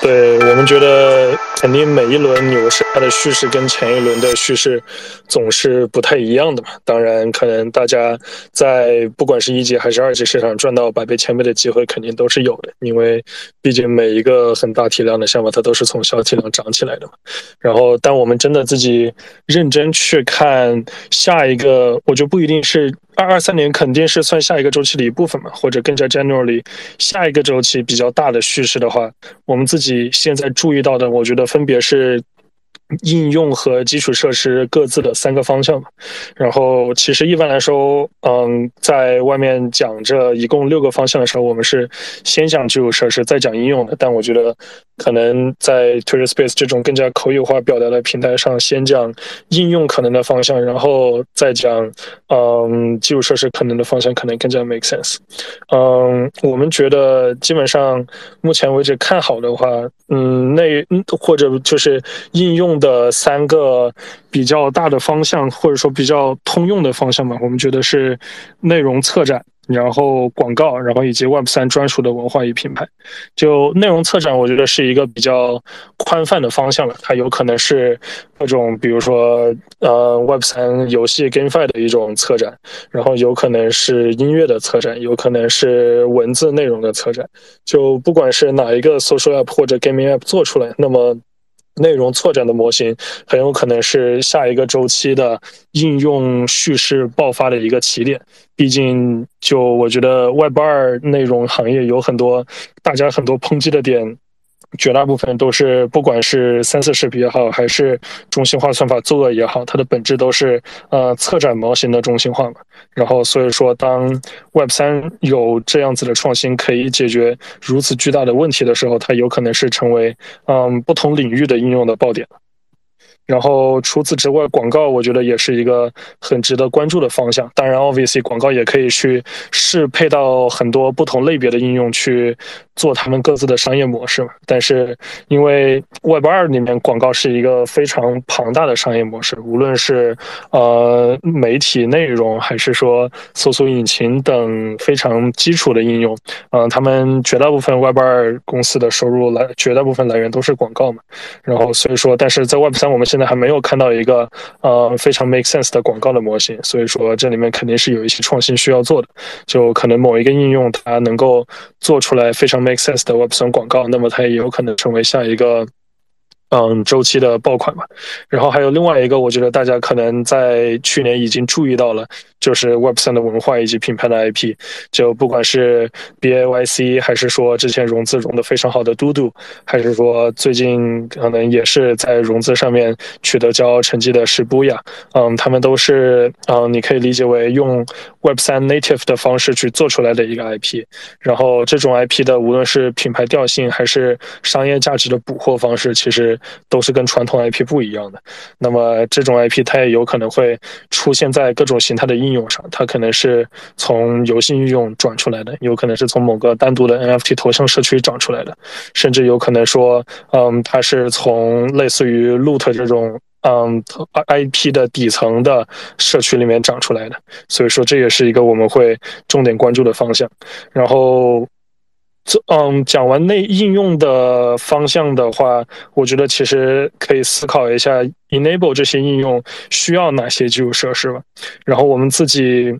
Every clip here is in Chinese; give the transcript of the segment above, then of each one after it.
对我们觉得，肯定每一轮牛市它的叙事跟前一轮的叙事总是不太一样的嘛。当然，可能大家在不管是一级还是二级市场赚到百倍、千倍的机会肯定都是有的，因为毕竟每一个很大体量的项目它都是从小体量涨起来的嘛。然后，当我们真的自己认真去看下一个，我觉得不一定是。二二三年肯定是算下一个周期的一部分嘛，或者更加 generally 下一个周期比较大的叙事的话，我们自己现在注意到的，我觉得分别是。应用和基础设施各自的三个方向嘛，然后其实一般来说，嗯，在外面讲这一共六个方向的时候，我们是先讲基础设施，再讲应用的。但我觉得可能在 Twitter Space 这种更加口语化表达的平台上，先讲应用可能的方向，然后再讲嗯基础设施可能的方向，可能更加 make sense。嗯，我们觉得基本上目前为止看好的话，嗯，那或者就是应用。的三个比较大的方向，或者说比较通用的方向吧，我们觉得是内容策展。然后广告，然后以及 Web 三专属的文化与品牌，就内容策展，我觉得是一个比较宽泛的方向了。它有可能是各种，比如说呃 Web 三游戏 GameFi 的一种策展，然后有可能是音乐的策展，有可能是文字内容的策展。就不管是哪一个 Social App 或者 Gaming App 做出来，那么。内容拓展的模型很有可能是下一个周期的应用叙事爆发的一个起点。毕竟，就我觉得 Web 二内容行业有很多大家很多抨击的点。绝大部分都是，不管是三四视频也好，还是中心化算法作恶也好，它的本质都是呃策展模型的中心化嘛。然后所以说，当 Web 三有这样子的创新可以解决如此巨大的问题的时候，它有可能是成为嗯不同领域的应用的爆点。然后除此之外，广告我觉得也是一个很值得关注的方向。当然，obviously 广告也可以去适配到很多不同类别的应用去做他们各自的商业模式嘛。但是因为 Web 二里面广告是一个非常庞大的商业模式，无论是呃媒体内容还是说搜索引擎等非常基础的应用，嗯，他们绝大部分 Web 二公司的收入来绝大部分来源都是广告嘛。然后所以说，但是在 Web 三我们现在还没有看到一个呃非常 make sense 的广告的模型，所以说这里面肯定是有一些创新需要做的。就可能某一个应用它能够做出来非常 make sense 的 Web3 广告，那么它也有可能成为下一个。嗯，周期的爆款嘛，然后还有另外一个，我觉得大家可能在去年已经注意到了，就是 Web 三的文化以及品牌的 IP，就不管是 BAYC，还是说之前融资融的非常好的嘟嘟，还是说最近可能也是在融资上面取得骄傲成绩的是布雅，嗯，他们都是嗯，你可以理解为用 Web 三 native 的方式去做出来的一个 IP，然后这种 IP 的无论是品牌调性还是商业价值的捕获方式，其实。都是跟传统 IP 不一样的，那么这种 IP 它也有可能会出现在各种形态的应应用上，它可能是从游戏应用转出来的，有可能是从某个单独的 NFT 头像社区长出来的，甚至有可能说，嗯，它是从类似于 Loot 这种，嗯，IP 的底层的社区里面长出来的，所以说这也是一个我们会重点关注的方向，然后。嗯，讲完内应用的方向的话，我觉得其实可以思考一下，enable 这些应用需要哪些基础设施吧。然后我们自己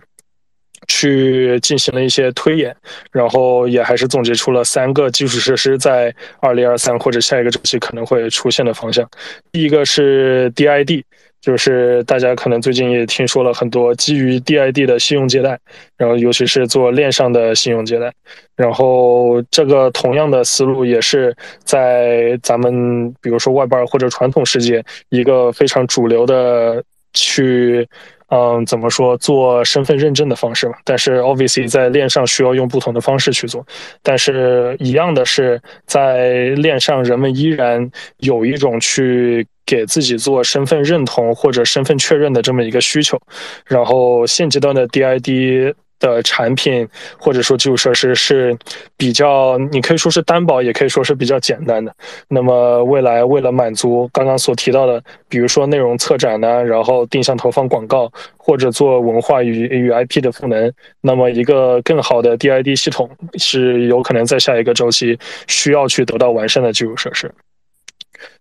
去进行了一些推演，然后也还是总结出了三个基础设施在二零二三或者下一个周期可能会出现的方向。第一个是 DID。就是大家可能最近也听说了很多基于 DID 的信用借贷，然后尤其是做链上的信用借贷，然后这个同样的思路也是在咱们比如说外边或者传统世界一个非常主流的去。嗯，怎么说做身份认证的方式嘛？但是 obviously 在链上需要用不同的方式去做，但是一样的是在链上人们依然有一种去给自己做身份认同或者身份确认的这么一个需求，然后现阶段的 DID。的产品或者说基础设施是比较，你可以说是担保，也可以说是比较简单的。那么未来为了满足刚刚所提到的，比如说内容策展呢，然后定向投放广告，或者做文化与与 IP 的赋能，那么一个更好的 DID 系统是有可能在下一个周期需要去得到完善的基础设施。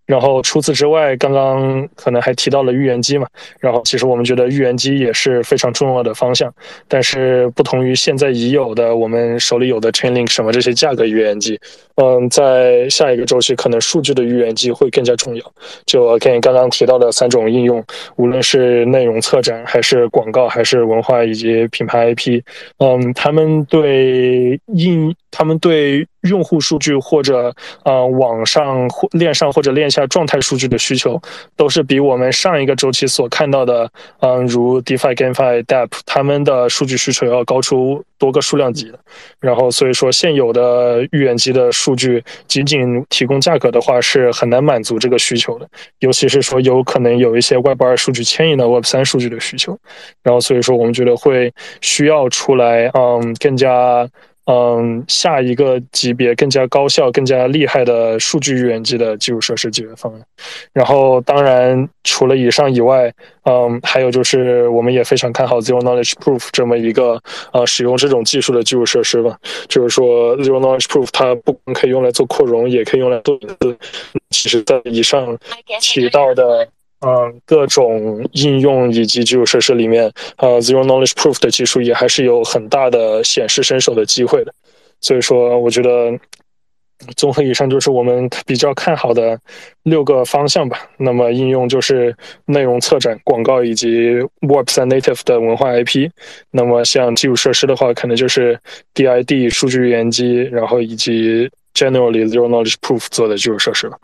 然后除此之外，刚刚可能还提到了预言机嘛。然后其实我们觉得预言机也是非常重要的方向。但是不同于现在已有的我们手里有的 Chainlink 什么这些价格预言机，嗯，在下一个周期可能数据的预言机会更加重要。就跟刚刚提到的三种应用，无论是内容策展，还是广告，还是文化以及品牌 IP，嗯，他们对应他们对。用户数据或者呃网上或链上或者链下状态数据的需求，都是比我们上一个周期所看到的，嗯，如 DeFi、GameFi、Dapp，他们的数据需求要高出多个数量级的。然后所以说，现有的预言机的数据仅仅提供价格的话，是很难满足这个需求的。尤其是说有可能有一些 Web 二数据牵引到 Web 三数据的需求。然后所以说，我们觉得会需要出来，嗯，更加。嗯，下一个级别更加高效、更加厉害的数据预言机的基础设施解决方案。然后，当然除了以上以外，嗯，还有就是我们也非常看好 Zero Knowledge Proof 这么一个呃使用这种技术的基础设施吧。就是说，Zero Knowledge Proof 它不光可以用来做扩容，也可以用来做其实，在以上提到的。嗯，各种应用以及基础设施里面，呃，Zero Knowledge Proof 的技术也还是有很大的显示身手的机会的。所以说，我觉得综合以上就是我们比较看好的六个方向吧。那么应用就是内容策展、广告以及 Web3 Native 的文化 IP。那么像基础设施的话，可能就是 DID 数据预言机，然后以及 Generally Zero Knowledge Proof 做的基础设施了。